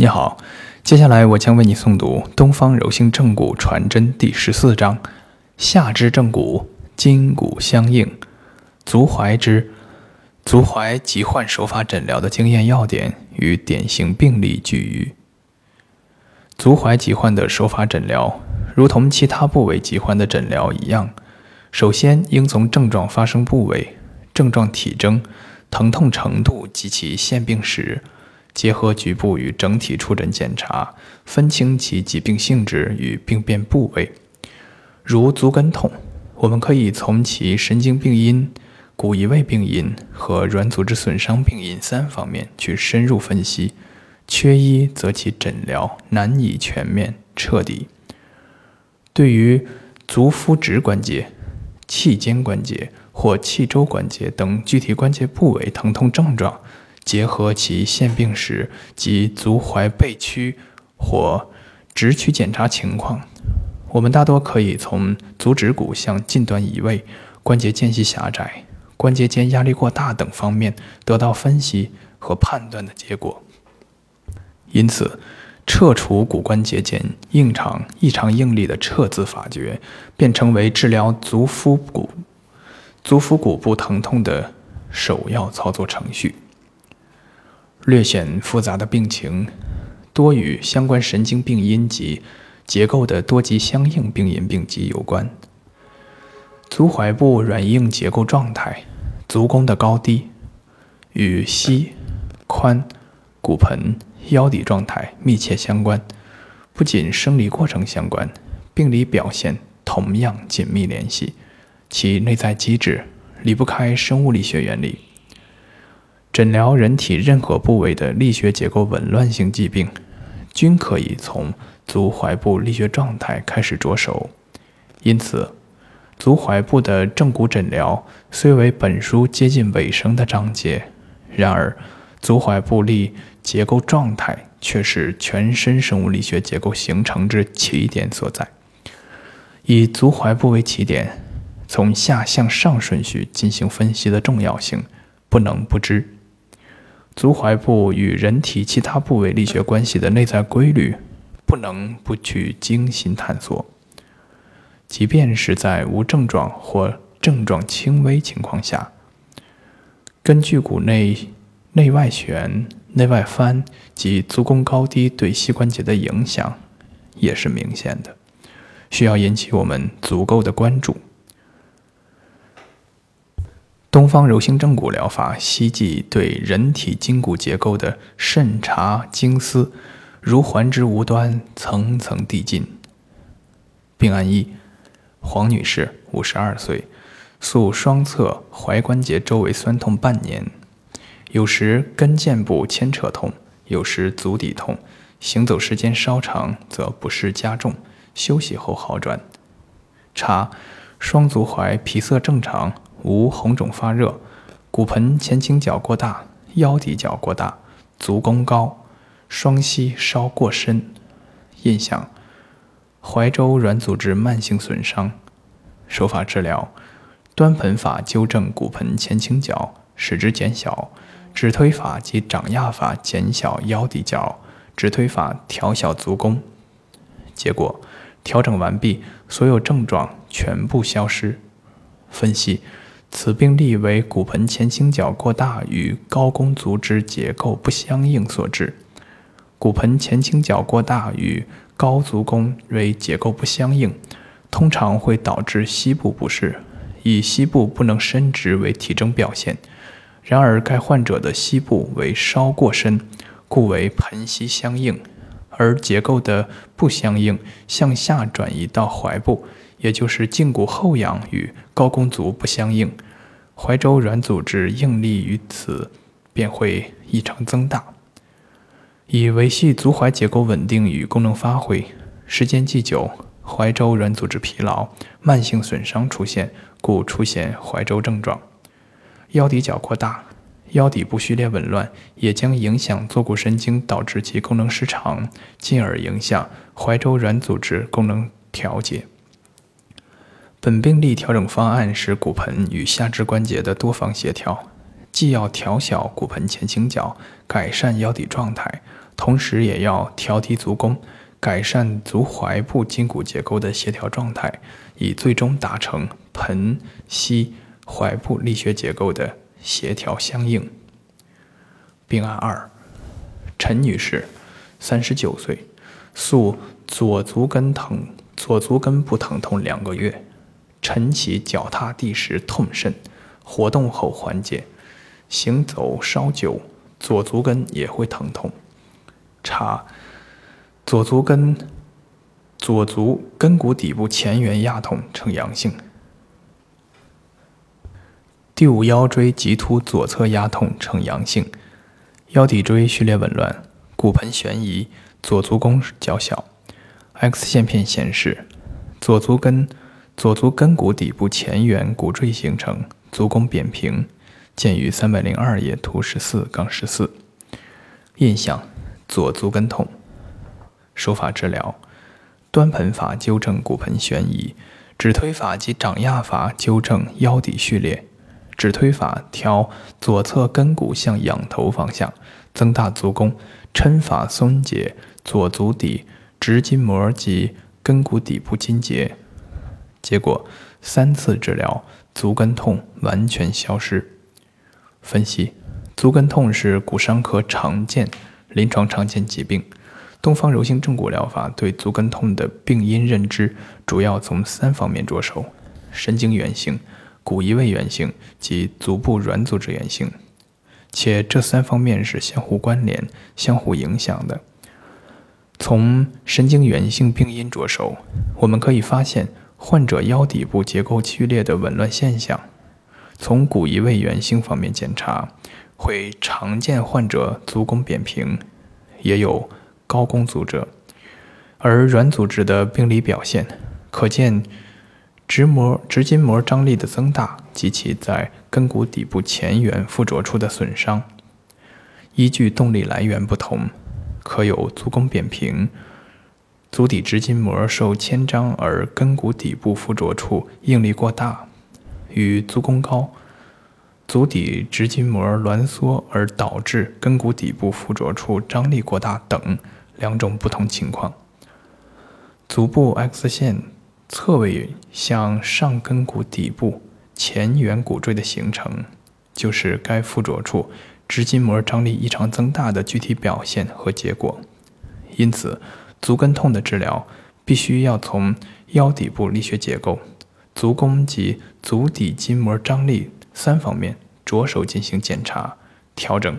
你好，接下来我将为你诵读《东方柔性正骨传真》第十四章：下肢正骨，筋骨相应。足踝之足踝疾患手法诊疗的经验要点与典型病例举隅。足踝疾患的手法诊疗，如同其他部位疾患的诊疗一样，首先应从症状发生部位、症状体征、疼痛程度及其现病史。结合局部与整体触诊检查，分清其疾病性质与病变部位。如足跟痛，我们可以从其神经病因、骨移位病因和软组织损伤病因三方面去深入分析。缺一则其诊疗难以全面彻底。对于足肤趾关节、气肩关节或气周关节等具体关节部位疼痛症状。结合其现病史及足踝背屈或直屈检查情况，我们大多可以从足趾骨向近端移位、关节间隙狭窄、关节间压力过大等方面得到分析和判断的结果。因此，撤除骨关节间硬场异常应力的撤字法诀，便成为治疗足腹骨、足腹骨部疼痛的首要操作程序。略显复杂的病情，多与相关神经病因及结构的多级相应病因病机有关。足踝部软硬结构状态、足弓的高低，与膝、髋、骨盆、腰底状态密切相关。不仅生理过程相关，病理表现同样紧密联系。其内在机制离不开生物力学原理。诊疗人体任何部位的力学结构紊乱性疾病，均可以从足踝部力学状态开始着手。因此，足踝部的正骨诊疗虽为本书接近尾声的章节，然而足踝部力结构状态却是全身生物力学结构形成之起点所在。以足踝部为起点，从下向上顺序进行分析的重要性，不能不知。足踝部与人体其他部位力学关系的内在规律，不能不去精心探索。即便是在无症状或症状轻微情况下，根据骨内内外旋、内外翻及足弓高低对膝关节的影响，也是明显的，需要引起我们足够的关注。东方柔性正骨疗法希冀对人体筋骨结构的慎察精思，如环之无端，层层递进。病案一：黄女士，五十二岁，诉双侧踝关节周围酸痛半年，有时跟腱部牵扯痛，有时足底痛，行走时间稍长则不适加重，休息后好转。查双足踝皮色正常。无红肿发热，骨盆前倾角过大，腰底角过大，足弓高，双膝稍过深。印象：怀周软组织慢性损伤。手法治疗：端盆法纠正骨盆前倾角，使之减小；指推法及掌压法减小腰底角，指推法调小足弓。结果：调整完毕，所有症状全部消失。分析。此病例为骨盆前倾角过大与高弓足之结构不相应所致。骨盆前倾角过大与高足弓为结构不相应，通常会导致膝部不适，以膝部不能伸直为体征表现。然而，该患者的膝部为稍过深，故为盆膝相应，而结构的不相应向下转移到踝部。也就是胫骨后仰与高弓足不相应，踝周软组织应力于此便会异常增大，以维系足踝结构稳定与功能发挥。时间既久，踝周软组织疲劳、慢性损伤出现，故出现踝周症状。腰底角过大，腰底部序列紊乱，也将影响坐骨神经，导致其功能失常，进而影响踝周软组织功能调节。本病例调整方案是骨盆与下肢关节的多方协调，既要调小骨盆前倾角，改善腰底状态，同时也要调提足弓，改善足踝部筋骨结构的协调状态，以最终达成盆膝踝部力学结构的协调相应。病案二：陈女士，三十九岁，诉左足跟疼，左足跟部疼痛两个月，晨起脚踏地时痛甚，活动后缓解，行走稍久，左足跟也会疼痛。查左足跟左足跟骨底部前缘压痛呈阳性。第五腰椎棘突左侧压痛呈阳性，腰骶椎序列紊乱，骨盆悬移，左足弓较小。X 线片显示，左足跟左足跟骨底部前缘骨赘形成，足弓扁平，见于三百零二页图十四杠十四。印象。左足跟痛，手法治疗：端盆法纠正骨盆悬移，指推法及掌压法纠正腰底序列。指推法调左侧跟骨向仰头方向，增大足弓；抻法松解左足底直筋膜及跟骨底部筋结。结果三次治疗，足跟痛完全消失。分析：足跟痛是骨伤科常见。临床常见疾病，东方柔性正骨疗法对足跟痛的病因认知主要从三方面着手：神经源性、骨移位源性及足部软组织源性，且这三方面是相互关联、相互影响的。从神经源性病因着手，我们可以发现患者腰底部结构剧烈的紊乱现象；从骨移位源性方面检查。会常见患者足弓扁平，也有高弓足者，而软组织的病理表现可见直膜直筋膜张力的增大及其在跟骨底部前缘附着处的损伤。依据动力来源不同，可有足弓扁平、足底直筋膜受牵张而跟骨底部附着处应力过大，与足弓高。足底直筋膜挛缩而导致跟骨底部附着处张力过大等两种不同情况。足部 X 线侧位向上跟骨底部前缘骨赘的形成，就是该附着处直筋膜张力异常增大的具体表现和结果。因此，足跟痛的治疗必须要从腰底部力学结构、足弓及足底筋膜张力。三方面着手进行检查、调整。